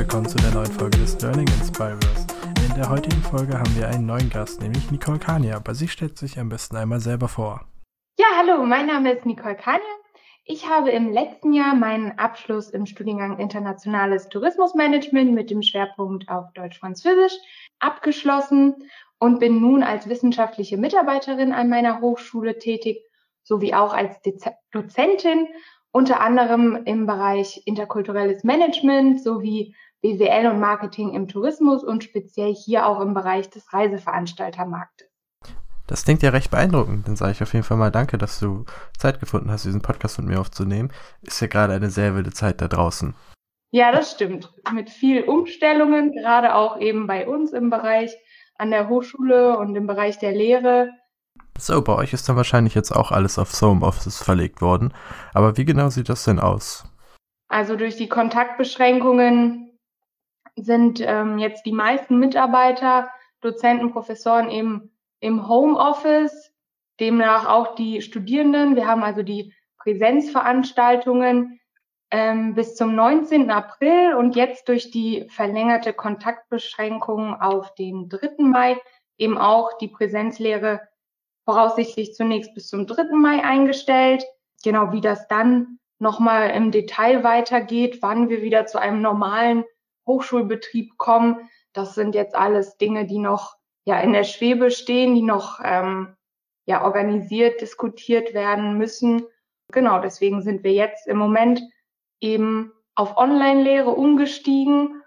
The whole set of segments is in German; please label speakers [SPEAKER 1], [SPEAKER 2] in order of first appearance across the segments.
[SPEAKER 1] willkommen zu der neuen Folge des Learning Inspirers. In der heutigen Folge haben wir einen neuen Gast, nämlich Nicole Kania, aber sie stellt sich am besten einmal selber vor.
[SPEAKER 2] Ja, hallo, mein Name ist Nicole Kania. Ich habe im letzten Jahr meinen Abschluss im Studiengang Internationales Tourismusmanagement mit dem Schwerpunkt auf Deutsch-Französisch abgeschlossen und bin nun als wissenschaftliche Mitarbeiterin an meiner Hochschule tätig, sowie auch als Dez Dozentin, unter anderem im Bereich interkulturelles Management sowie BWL und Marketing im Tourismus und speziell hier auch im Bereich des Reiseveranstaltermarktes.
[SPEAKER 1] Das klingt ja recht beeindruckend. Dann sage ich auf jeden Fall mal danke, dass du Zeit gefunden hast, diesen Podcast mit mir aufzunehmen. Ist ja gerade eine sehr wilde Zeit da draußen.
[SPEAKER 2] Ja, das stimmt. Mit viel Umstellungen, gerade auch eben bei uns im Bereich an der Hochschule und im Bereich der Lehre.
[SPEAKER 1] So, bei euch ist dann wahrscheinlich jetzt auch alles aufs Homeoffice verlegt worden. Aber wie genau sieht das denn aus?
[SPEAKER 2] Also durch die Kontaktbeschränkungen sind ähm, jetzt die meisten Mitarbeiter, Dozenten, Professoren eben im Homeoffice, demnach auch die Studierenden. Wir haben also die Präsenzveranstaltungen ähm, bis zum 19. April und jetzt durch die verlängerte Kontaktbeschränkung auf den 3. Mai eben auch die Präsenzlehre voraussichtlich zunächst bis zum 3. Mai eingestellt. Genau wie das dann nochmal im Detail weitergeht, wann wir wieder zu einem normalen Hochschulbetrieb kommen, das sind jetzt alles Dinge, die noch ja in der Schwebe stehen, die noch ähm, ja organisiert, diskutiert werden müssen. Genau, deswegen sind wir jetzt im Moment eben auf Online-Lehre umgestiegen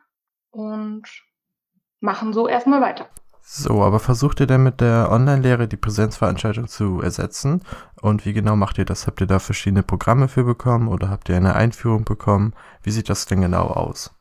[SPEAKER 2] und machen so erstmal weiter.
[SPEAKER 1] So, aber versucht ihr denn mit der Online-Lehre die Präsenzveranstaltung zu ersetzen? Und wie genau macht ihr das? Habt ihr da verschiedene Programme für bekommen oder habt ihr eine Einführung bekommen? Wie sieht das denn genau aus?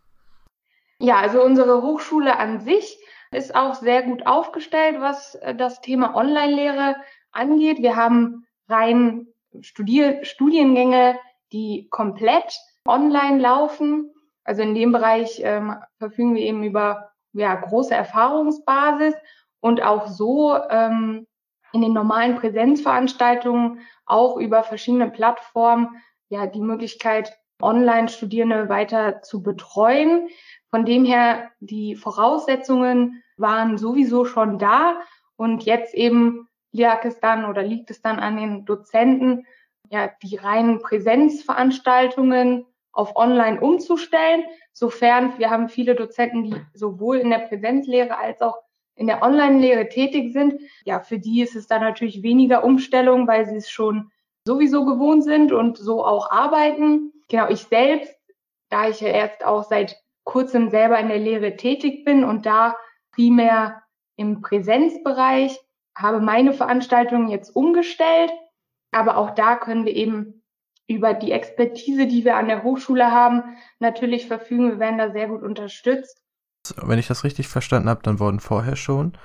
[SPEAKER 2] Ja, also unsere Hochschule an sich ist auch sehr gut aufgestellt, was äh, das Thema Online-Lehre angeht. Wir haben rein Studier Studiengänge, die komplett online laufen. Also in dem Bereich ähm, verfügen wir eben über ja, große Erfahrungsbasis und auch so ähm, in den normalen Präsenzveranstaltungen auch über verschiedene Plattformen ja die Möglichkeit, Online-Studierende weiter zu betreuen. Von dem her, die Voraussetzungen waren sowieso schon da und jetzt eben lag es dann oder liegt es dann an den Dozenten, ja, die reinen Präsenzveranstaltungen auf online umzustellen, sofern wir haben viele Dozenten, die sowohl in der Präsenzlehre als auch in der Online-Lehre tätig sind. Ja, für die ist es dann natürlich weniger Umstellung, weil sie es schon sowieso gewohnt sind und so auch arbeiten. Genau, ich selbst, da ich ja erst auch seit kurzem selber in der Lehre tätig bin und da primär im Präsenzbereich, habe meine Veranstaltungen jetzt umgestellt. Aber auch da können wir eben über die Expertise, die wir an der Hochschule haben, natürlich verfügen. Wir werden da sehr gut unterstützt.
[SPEAKER 1] Wenn ich das richtig verstanden habe, dann wurden vorher schon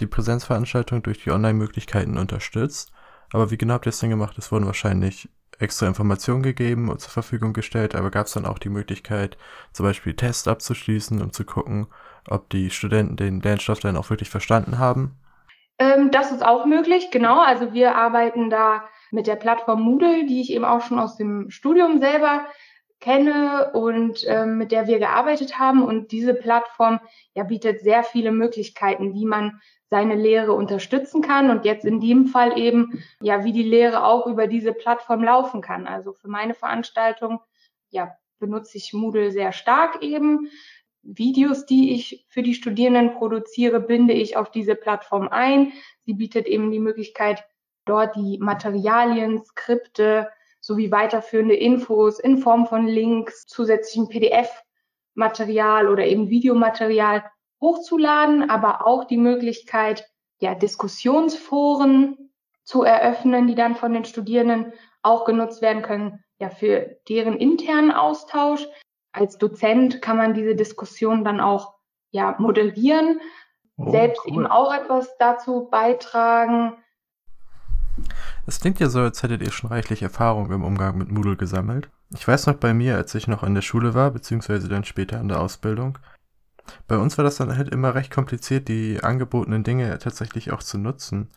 [SPEAKER 1] die Präsenzveranstaltungen durch die Online-Möglichkeiten unterstützt. Aber wie genau habt ihr es denn gemacht? Es wurden wahrscheinlich extra Informationen gegeben und zur Verfügung gestellt, aber gab es dann auch die Möglichkeit, zum Beispiel Tests abzuschließen und zu gucken, ob die Studenten den Lernstoff dann auch wirklich verstanden haben?
[SPEAKER 2] Ähm, das ist auch möglich, genau. Also wir arbeiten da mit der Plattform Moodle, die ich eben auch schon aus dem Studium selber kenne und ähm, mit der wir gearbeitet haben. Und diese Plattform ja, bietet sehr viele Möglichkeiten, wie man seine Lehre unterstützen kann und jetzt in dem Fall eben, ja, wie die Lehre auch über diese Plattform laufen kann. Also für meine Veranstaltung, ja, benutze ich Moodle sehr stark eben. Videos, die ich für die Studierenden produziere, binde ich auf diese Plattform ein. Sie bietet eben die Möglichkeit, dort die Materialien, Skripte sowie weiterführende Infos in Form von Links, zusätzlichen PDF-Material oder eben Videomaterial hochzuladen, aber auch die Möglichkeit, ja, Diskussionsforen zu eröffnen, die dann von den Studierenden auch genutzt werden können, ja, für deren internen Austausch. Als Dozent kann man diese Diskussion dann auch, ja, moderieren, oh, selbst cool. eben auch etwas dazu beitragen.
[SPEAKER 1] Es klingt ja so, als hättet ihr schon reichlich Erfahrung im Umgang mit Moodle gesammelt. Ich weiß noch bei mir, als ich noch in der Schule war, beziehungsweise dann später in der Ausbildung, bei uns war das dann halt immer recht kompliziert, die angebotenen Dinge tatsächlich auch zu nutzen.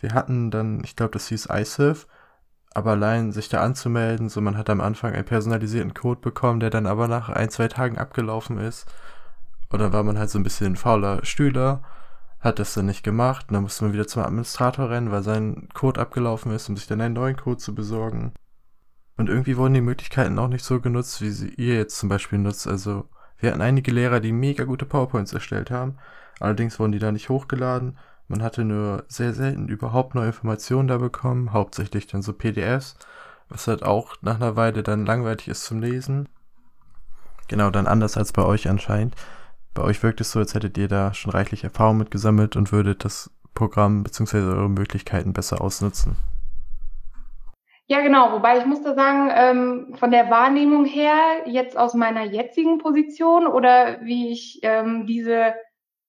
[SPEAKER 1] Wir hatten dann, ich glaube, das hieß iSurf, Aber allein sich da anzumelden, so man hat am Anfang einen personalisierten Code bekommen, der dann aber nach ein, zwei Tagen abgelaufen ist. Oder war man halt so ein bisschen fauler Stühler, hat das dann nicht gemacht, und dann musste man wieder zum Administrator rennen, weil sein Code abgelaufen ist, um sich dann einen neuen Code zu besorgen. Und irgendwie wurden die Möglichkeiten auch nicht so genutzt, wie sie ihr jetzt zum Beispiel nutzt. Also wir hatten einige Lehrer, die mega gute PowerPoints erstellt haben. Allerdings wurden die da nicht hochgeladen. Man hatte nur sehr selten überhaupt neue Informationen da bekommen, hauptsächlich dann so PDFs, was halt auch nach einer Weile dann langweilig ist zum Lesen. Genau, dann anders als bei euch anscheinend. Bei euch wirkt es so, als hättet ihr da schon reichlich Erfahrung mitgesammelt und würdet das Programm bzw. eure Möglichkeiten besser ausnutzen.
[SPEAKER 2] Ja, genau. Wobei ich muss da sagen, ähm, von der Wahrnehmung her, jetzt aus meiner jetzigen Position oder wie ich ähm, diese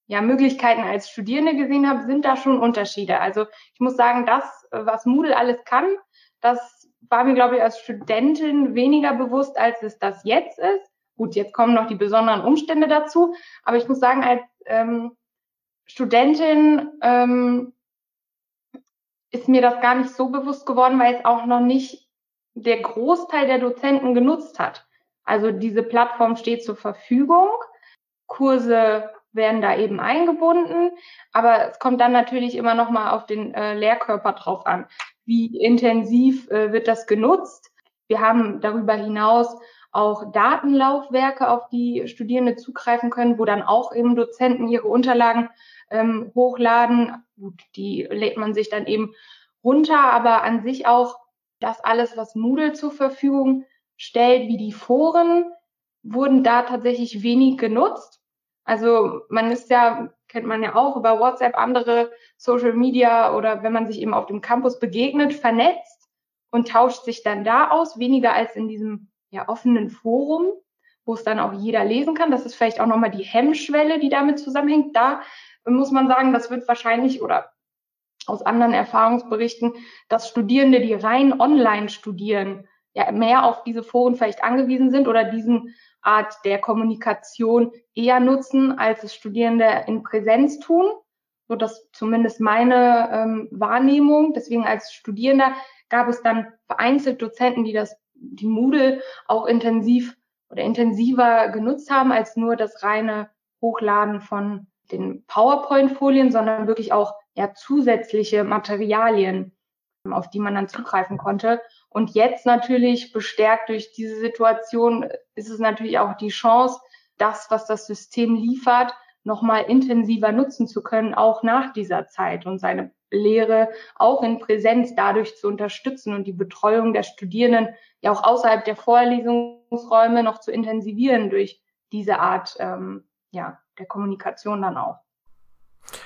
[SPEAKER 2] ja, Möglichkeiten als Studierende gesehen habe, sind da schon Unterschiede. Also ich muss sagen, das, was Moodle alles kann, das war mir, glaube ich, als Studentin weniger bewusst, als es das jetzt ist. Gut, jetzt kommen noch die besonderen Umstände dazu, aber ich muss sagen, als ähm, Studentin ähm, ist mir das gar nicht so bewusst geworden, weil es auch noch nicht der Großteil der Dozenten genutzt hat. Also diese Plattform steht zur Verfügung. Kurse werden da eben eingebunden, aber es kommt dann natürlich immer noch mal auf den äh, Lehrkörper drauf an. Wie intensiv äh, wird das genutzt? Wir haben darüber hinaus auch Datenlaufwerke, auf die Studierende zugreifen können, wo dann auch eben Dozenten ihre Unterlagen ähm, hochladen. Gut, die lädt man sich dann eben runter, aber an sich auch das alles, was Moodle zur Verfügung stellt, wie die Foren, wurden da tatsächlich wenig genutzt. Also man ist ja, kennt man ja auch über WhatsApp, andere Social Media oder wenn man sich eben auf dem Campus begegnet, vernetzt und tauscht sich dann da aus, weniger als in diesem ja, offenen Forum, wo es dann auch jeder lesen kann. Das ist vielleicht auch nochmal die Hemmschwelle, die damit zusammenhängt. Da muss man sagen, das wird wahrscheinlich oder aus anderen Erfahrungsberichten, dass Studierende, die rein online studieren, ja mehr auf diese Foren vielleicht angewiesen sind oder diesen Art der Kommunikation eher nutzen, als es Studierende in Präsenz tun. So dass zumindest meine ähm, Wahrnehmung. Deswegen als Studierender gab es dann vereinzelt Dozenten, die das, die Moodle auch intensiv oder intensiver genutzt haben als nur das reine Hochladen von den PowerPoint-Folien, sondern wirklich auch ja, zusätzliche Materialien, auf die man dann zugreifen konnte. Und jetzt natürlich bestärkt durch diese Situation ist es natürlich auch die Chance, das, was das System liefert, nochmal intensiver nutzen zu können, auch nach dieser Zeit und seine Lehre auch in Präsenz dadurch zu unterstützen und die Betreuung der Studierenden ja auch außerhalb der Vorlesungsräume noch zu intensivieren durch diese Art ähm, ja, der Kommunikation dann auch.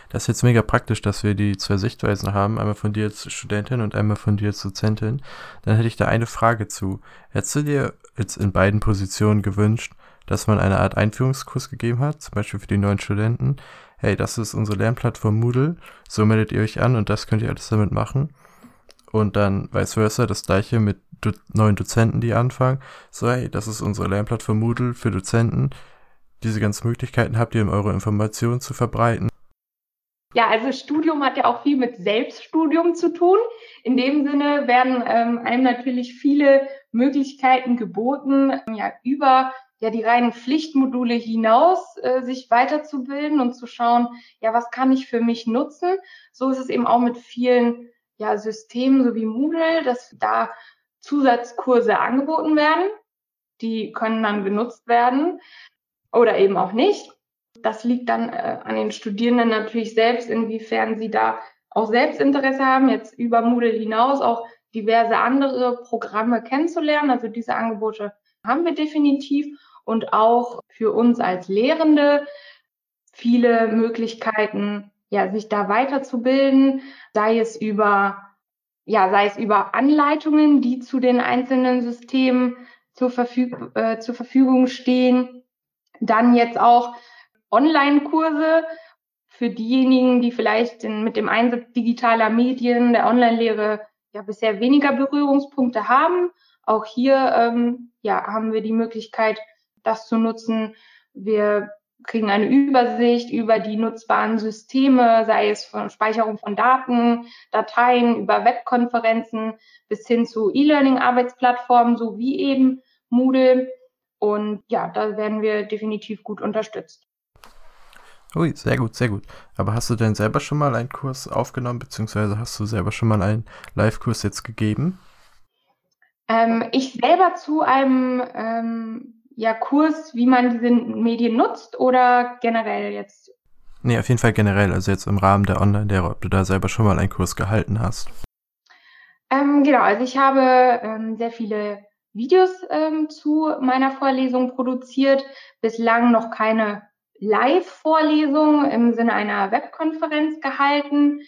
[SPEAKER 1] Das ist jetzt mega praktisch, dass wir die zwei Sichtweisen haben, einmal von dir als Studentin und einmal von dir als Dozentin. Dann hätte ich da eine Frage zu. Hättest du dir jetzt in beiden Positionen gewünscht, dass man eine Art Einführungskurs gegeben hat, zum Beispiel für die neuen Studenten? Hey, das ist unsere Lernplattform Moodle, so meldet ihr euch an und das könnt ihr alles damit machen. Und dann vice versa, das gleiche mit do neuen Dozenten, die anfangen. So, hey, das ist unsere Lernplattform Moodle für Dozenten. Diese ganzen Möglichkeiten habt ihr, um eure Informationen zu verbreiten.
[SPEAKER 2] Ja, also Studium hat ja auch viel mit Selbststudium zu tun. In dem Sinne werden ähm, einem natürlich viele Möglichkeiten geboten, ja, über ja die reinen Pflichtmodule hinaus äh, sich weiterzubilden und zu schauen, ja, was kann ich für mich nutzen? So ist es eben auch mit vielen ja, Systemen, so wie Moodle, dass da Zusatzkurse angeboten werden. Die können dann genutzt werden oder eben auch nicht. Das liegt dann äh, an den Studierenden natürlich selbst, inwiefern sie da auch Selbstinteresse haben, jetzt über Moodle hinaus auch diverse andere Programme kennenzulernen. Also diese Angebote haben wir definitiv und auch für uns als Lehrende viele Möglichkeiten, ja, sich da weiterzubilden, sei es über, ja, sei es über Anleitungen, die zu den einzelnen Systemen zur, Verfüg äh, zur Verfügung stehen. Dann jetzt auch Online-Kurse für diejenigen, die vielleicht in, mit dem Einsatz digitaler Medien der Online-Lehre ja bisher weniger Berührungspunkte haben. Auch hier ähm, ja, haben wir die Möglichkeit, das zu nutzen. Wir kriegen eine Übersicht über die nutzbaren Systeme, sei es von Speicherung von Daten, Dateien, über Webkonferenzen bis hin zu E-Learning-Arbeitsplattformen sowie eben Moodle. Und ja, da werden wir definitiv gut unterstützt.
[SPEAKER 1] Ui, sehr gut, sehr gut. Aber hast du denn selber schon mal einen Kurs aufgenommen, beziehungsweise hast du selber schon mal einen Live-Kurs jetzt gegeben?
[SPEAKER 2] Ähm, ich selber zu einem ähm, ja, Kurs, wie man diese Medien nutzt oder generell jetzt?
[SPEAKER 1] Nee, auf jeden Fall generell, also jetzt im Rahmen der Online-Lehre, ob du da selber schon mal einen Kurs gehalten hast.
[SPEAKER 2] Ähm, genau, also ich habe ähm, sehr viele Videos ähm, zu meiner Vorlesung produziert, bislang noch keine Live-Vorlesung im Sinne einer Webkonferenz gehalten.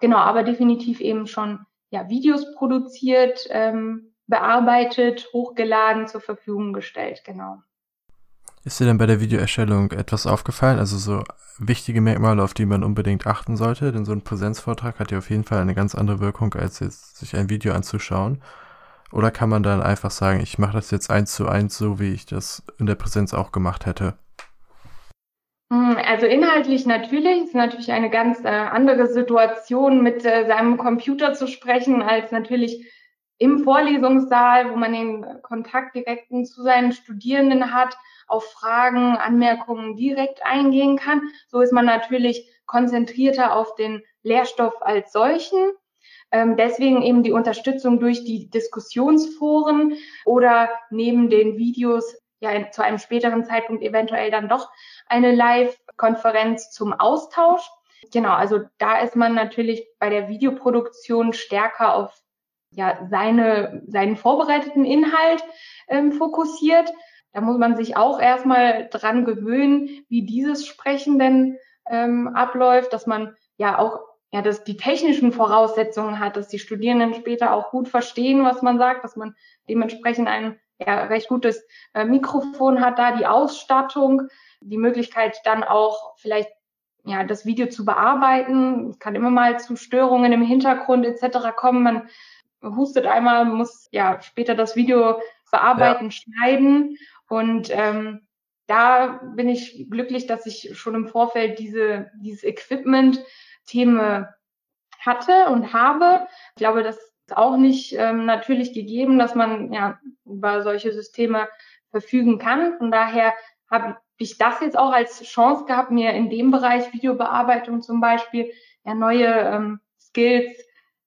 [SPEAKER 2] Genau, aber definitiv eben schon ja, Videos produziert, ähm, bearbeitet, hochgeladen, zur Verfügung gestellt, genau.
[SPEAKER 1] Ist dir denn bei der Videoerstellung etwas aufgefallen? Also so wichtige Merkmale, auf die man unbedingt achten sollte? Denn so ein Präsenzvortrag hat ja auf jeden Fall eine ganz andere Wirkung, als jetzt sich ein Video anzuschauen. Oder kann man dann einfach sagen, ich mache das jetzt eins zu eins, so wie ich das in der Präsenz auch gemacht hätte?
[SPEAKER 2] Hm, also inhaltlich natürlich, ist natürlich eine ganz äh, andere Situation, mit äh, seinem Computer zu sprechen, als natürlich im Vorlesungssaal, wo man den Kontakt direkten zu seinen Studierenden hat, auf Fragen, Anmerkungen direkt eingehen kann. So ist man natürlich konzentrierter auf den Lehrstoff als solchen. Ähm, deswegen eben die Unterstützung durch die Diskussionsforen oder neben den Videos ja zu einem späteren Zeitpunkt eventuell dann doch eine Live-Konferenz zum Austausch. Genau, also da ist man natürlich bei der Videoproduktion stärker auf ja, seine, seinen vorbereiteten Inhalt ähm, fokussiert. Da muss man sich auch erstmal dran gewöhnen, wie dieses Sprechen denn ähm, abläuft, dass man ja auch ja, dass die technischen Voraussetzungen hat, dass die Studierenden später auch gut verstehen, was man sagt, dass man dementsprechend ein ja, recht gutes äh, Mikrofon hat, da die Ausstattung, die Möglichkeit dann auch vielleicht ja, das Video zu bearbeiten. Es kann immer mal zu Störungen im Hintergrund etc. kommen. Man hustet einmal, muss ja später das Video bearbeiten, ja. schneiden. Und ähm, da bin ich glücklich, dass ich schon im Vorfeld diese, dieses Equipment-Themen hatte und habe. Ich glaube, das ist auch nicht ähm, natürlich gegeben, dass man ja über solche Systeme verfügen kann. Von daher habe ich das jetzt auch als Chance gehabt, mir in dem Bereich Videobearbeitung zum Beispiel ja neue ähm, Skills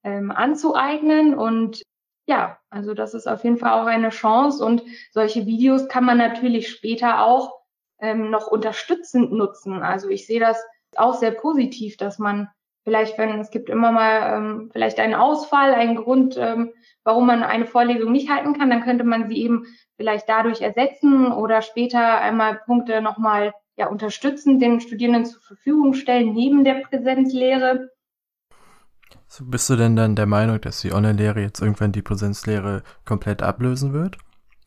[SPEAKER 2] ähm, anzueignen. Und ja, also das ist auf jeden Fall auch eine Chance. Und solche Videos kann man natürlich später auch ähm, noch unterstützend nutzen. Also ich sehe das auch sehr positiv, dass man vielleicht, wenn es gibt immer mal ähm, vielleicht einen Ausfall, einen Grund, ähm, warum man eine Vorlesung nicht halten kann, dann könnte man sie eben vielleicht dadurch ersetzen oder später einmal Punkte nochmal ja, unterstützend den Studierenden zur Verfügung stellen, neben der Präsenzlehre.
[SPEAKER 1] So, bist du denn dann der Meinung, dass die Online-Lehre jetzt irgendwann die Präsenzlehre komplett ablösen wird?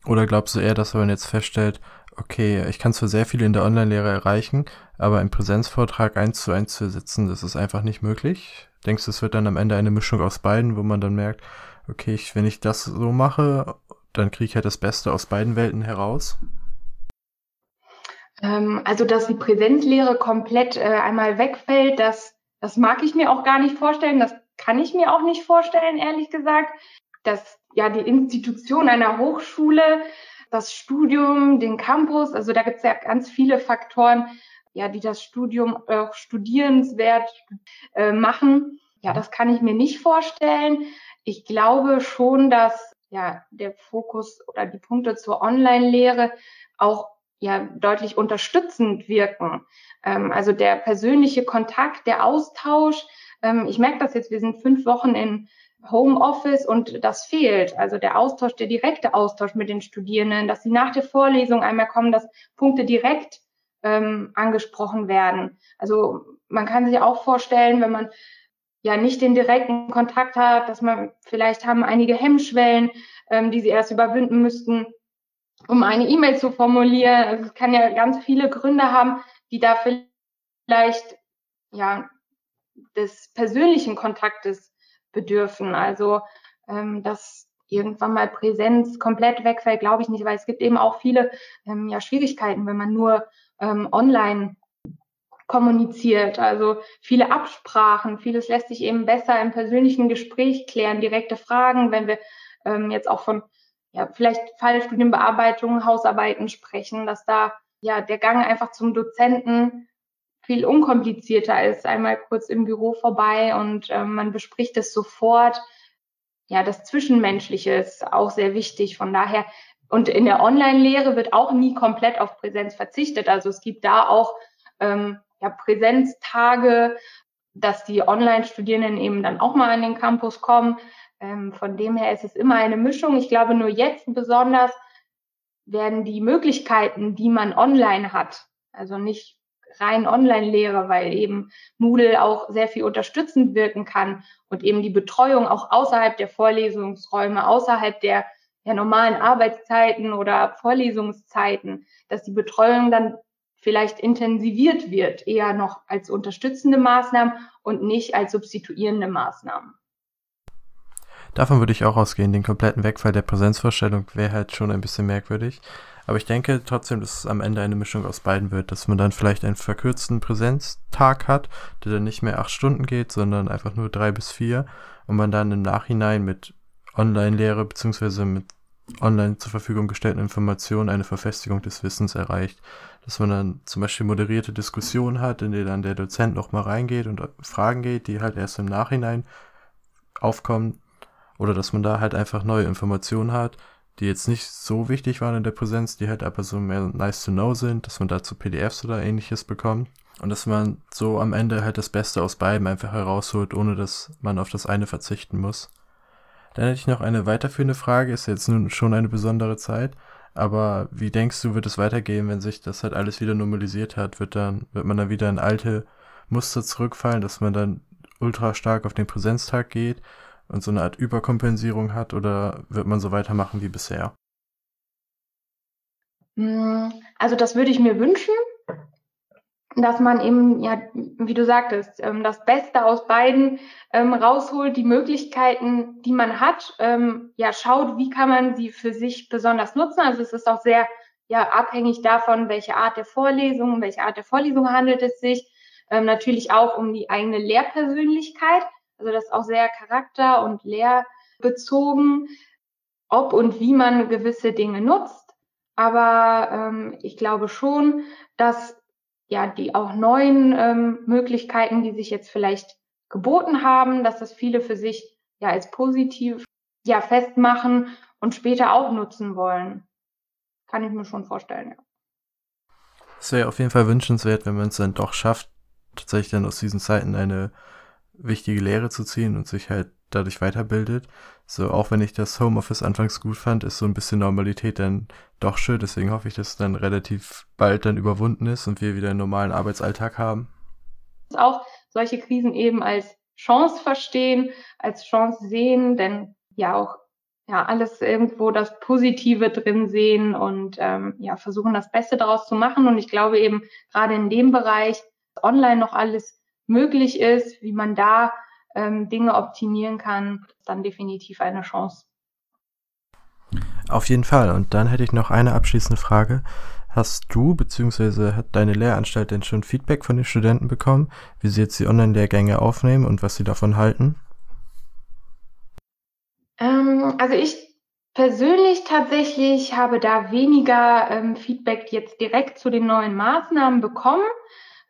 [SPEAKER 1] Oder glaubst du eher, dass man jetzt feststellt, okay, ich kann zwar sehr viel in der Online-Lehre erreichen, aber einen Präsenzvortrag eins zu eins zu ersetzen, das ist einfach nicht möglich? Denkst du, es wird dann am Ende eine Mischung aus beiden, wo man dann merkt, okay, ich, wenn ich das so mache, dann kriege ich halt das Beste aus beiden Welten heraus?
[SPEAKER 2] Ähm, also, dass die Präsenzlehre komplett äh, einmal wegfällt, das, das mag ich mir auch gar nicht vorstellen. Das kann ich mir auch nicht vorstellen, ehrlich gesagt, dass ja die Institution einer Hochschule, das Studium, den Campus, also da gibt es ja ganz viele Faktoren, ja, die das Studium auch studierenswert äh, machen. Ja, das kann ich mir nicht vorstellen. Ich glaube schon, dass ja der Fokus oder die Punkte zur Online-Lehre auch ja deutlich unterstützend wirken. Ähm, also der persönliche Kontakt, der Austausch, ähm, ich merke das jetzt, wir sind fünf Wochen in Homeoffice und das fehlt. Also der Austausch, der direkte Austausch mit den Studierenden, dass sie nach der Vorlesung einmal kommen, dass Punkte direkt ähm, angesprochen werden. Also man kann sich auch vorstellen, wenn man ja nicht den direkten Kontakt hat, dass man vielleicht haben einige Hemmschwellen, ähm, die sie erst überwinden müssten, um eine E-Mail zu formulieren. Also es kann ja ganz viele Gründe haben, die da vielleicht ja des persönlichen Kontaktes bedürfen. Also ähm, dass irgendwann mal Präsenz komplett wegfällt, glaube ich nicht, weil es gibt eben auch viele ähm, ja, Schwierigkeiten, wenn man nur ähm, online kommuniziert. Also viele Absprachen, vieles lässt sich eben besser im persönlichen Gespräch klären, direkte Fragen, wenn wir ähm, jetzt auch von ja, vielleicht Fallstudienbearbeitung, Hausarbeiten sprechen, dass da ja der Gang einfach zum Dozenten viel unkomplizierter ist. Einmal kurz im Büro vorbei und ähm, man bespricht es sofort. Ja, das Zwischenmenschliche ist auch sehr wichtig. Von daher und in der Online-Lehre wird auch nie komplett auf Präsenz verzichtet. Also es gibt da auch ähm, ja, Präsenztage, dass die Online-Studierenden eben dann auch mal an den Campus kommen. Ähm, von dem her ist es immer eine Mischung. Ich glaube, nur jetzt besonders werden die Möglichkeiten, die man online hat, also nicht rein Online-Lehre, weil eben Moodle auch sehr viel unterstützend wirken kann und eben die Betreuung auch außerhalb der Vorlesungsräume, außerhalb der, der normalen Arbeitszeiten oder Vorlesungszeiten, dass die Betreuung dann vielleicht intensiviert wird, eher noch als unterstützende Maßnahmen und nicht als substituierende Maßnahmen.
[SPEAKER 1] Davon würde ich auch ausgehen. Den kompletten Wegfall der Präsenzvorstellung wäre halt schon ein bisschen merkwürdig. Aber ich denke trotzdem, dass es am Ende eine Mischung aus beiden wird, dass man dann vielleicht einen verkürzten Präsenztag hat, der dann nicht mehr acht Stunden geht, sondern einfach nur drei bis vier und man dann im Nachhinein mit Online-Lehre beziehungsweise mit online zur Verfügung gestellten Informationen eine Verfestigung des Wissens erreicht dass man dann zum Beispiel moderierte Diskussionen hat, in denen dann der Dozent nochmal reingeht und Fragen geht, die halt erst im Nachhinein aufkommen. Oder dass man da halt einfach neue Informationen hat, die jetzt nicht so wichtig waren in der Präsenz, die halt aber so mehr nice to know sind, dass man dazu PDFs oder ähnliches bekommt. Und dass man so am Ende halt das Beste aus beiden einfach herausholt, ohne dass man auf das eine verzichten muss. Dann hätte ich noch eine weiterführende Frage, ist jetzt nun schon eine besondere Zeit. Aber wie denkst du, wird es weitergehen, wenn sich das halt alles wieder normalisiert hat? Wird dann, wird man dann wieder in alte Muster zurückfallen, dass man dann ultra stark auf den Präsenztag geht und so eine Art Überkompensierung hat oder wird man so weitermachen wie bisher?
[SPEAKER 2] Hm, also das würde ich mir wünschen dass man eben, ja, wie du sagtest, ähm, das Beste aus beiden ähm, rausholt, die Möglichkeiten, die man hat, ähm, ja, schaut, wie kann man sie für sich besonders nutzen. Also es ist auch sehr ja, abhängig davon, welche Art der Vorlesung, welche Art der Vorlesung handelt es sich. Natürlich auch um die eigene Lehrpersönlichkeit. Also das ist auch sehr charakter- und lehrbezogen, ob und wie man gewisse Dinge nutzt. Aber ähm, ich glaube schon, dass ja, die auch neuen ähm, Möglichkeiten, die sich jetzt vielleicht geboten haben, dass das viele für sich ja als positiv ja festmachen und später auch nutzen wollen. Kann ich mir schon vorstellen, ja.
[SPEAKER 1] Es wäre auf jeden Fall wünschenswert, wenn man es dann doch schafft, tatsächlich dann aus diesen Zeiten eine wichtige Lehre zu ziehen und sich halt dadurch weiterbildet. So, auch wenn ich das Homeoffice anfangs gut fand, ist so ein bisschen Normalität dann doch schön. Deswegen hoffe ich, dass es dann relativ bald dann überwunden ist und wir wieder einen normalen Arbeitsalltag haben.
[SPEAKER 2] Auch solche Krisen eben als Chance verstehen, als Chance sehen, denn ja auch ja alles irgendwo das Positive drin sehen und ähm, ja versuchen das Beste daraus zu machen. Und ich glaube eben gerade in dem Bereich online noch alles möglich ist, wie man da ähm, Dinge optimieren kann, dann definitiv eine Chance.
[SPEAKER 1] Auf jeden Fall. Und dann hätte ich noch eine abschließende Frage. Hast du bzw. hat deine Lehranstalt denn schon Feedback von den Studenten bekommen, wie sie jetzt die Online-Lehrgänge aufnehmen und was sie davon halten?
[SPEAKER 2] Ähm, also ich persönlich tatsächlich habe da weniger ähm, Feedback jetzt direkt zu den neuen Maßnahmen bekommen.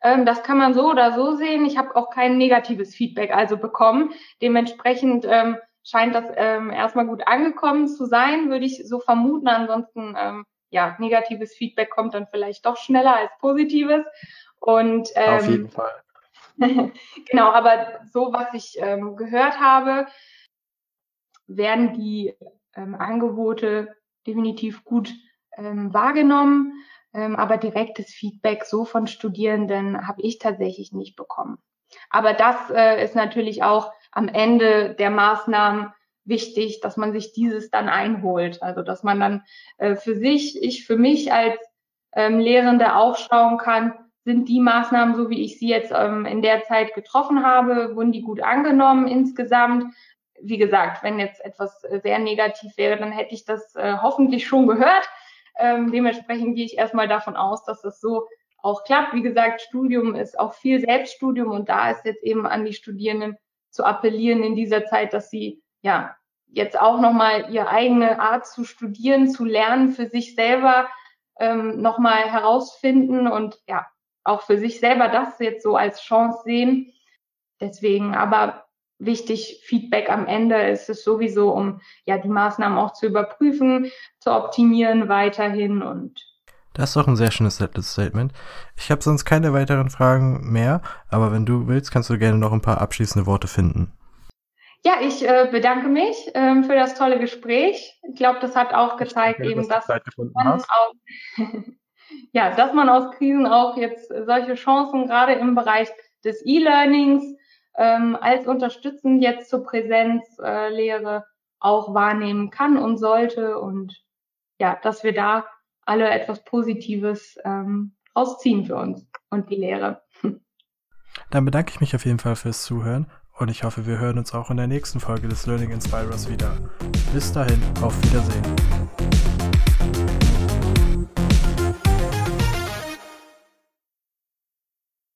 [SPEAKER 2] Ähm, das kann man so oder so sehen. Ich habe auch kein negatives Feedback also bekommen. Dementsprechend ähm, scheint das ähm, erstmal gut angekommen zu sein, würde ich so vermuten. Ansonsten, ähm, ja, negatives Feedback kommt dann vielleicht doch schneller als positives. Und
[SPEAKER 1] ähm, auf jeden Fall.
[SPEAKER 2] genau, aber so was ich ähm, gehört habe, werden die ähm, Angebote definitiv gut ähm, wahrgenommen. Ähm, aber direktes Feedback so von Studierenden habe ich tatsächlich nicht bekommen. Aber das äh, ist natürlich auch am Ende der Maßnahmen wichtig, dass man sich dieses dann einholt. Also dass man dann äh, für sich, ich für mich als ähm, Lehrende auch schauen kann, sind die Maßnahmen, so wie ich sie jetzt ähm, in der Zeit getroffen habe, wurden die gut angenommen insgesamt. Wie gesagt, wenn jetzt etwas äh, sehr negativ wäre, dann hätte ich das äh, hoffentlich schon gehört. Ähm, dementsprechend gehe ich erstmal davon aus, dass es so auch klappt. Wie gesagt, Studium ist auch viel Selbststudium und da ist jetzt eben an die Studierenden zu appellieren in dieser Zeit, dass sie ja jetzt auch nochmal ihre eigene Art zu studieren, zu lernen, für sich selber ähm, nochmal herausfinden und ja, auch für sich selber das jetzt so als Chance sehen. Deswegen, aber wichtig, Feedback am Ende ist es sowieso, um ja die Maßnahmen auch zu überprüfen, zu optimieren weiterhin und
[SPEAKER 1] das ist doch ein sehr schönes Statement. Ich habe sonst keine weiteren Fragen mehr, aber wenn du willst, kannst du gerne noch ein paar abschließende Worte finden.
[SPEAKER 2] Ja, ich äh, bedanke mich ähm, für das tolle Gespräch. Ich glaube, das hat auch gezeigt, eben, dass, dass man auch, ja, dass man aus Krisen auch jetzt solche Chancen gerade im Bereich des E-Learnings ähm, als unterstützend jetzt zur Präsenzlehre auch wahrnehmen kann und sollte und ja, dass wir da alle etwas Positives ähm, rausziehen für uns und die Lehre.
[SPEAKER 1] Dann bedanke ich mich auf jeden Fall fürs Zuhören und ich hoffe, wir hören uns auch in der nächsten Folge des Learning Inspirers wieder. Bis dahin, auf Wiedersehen.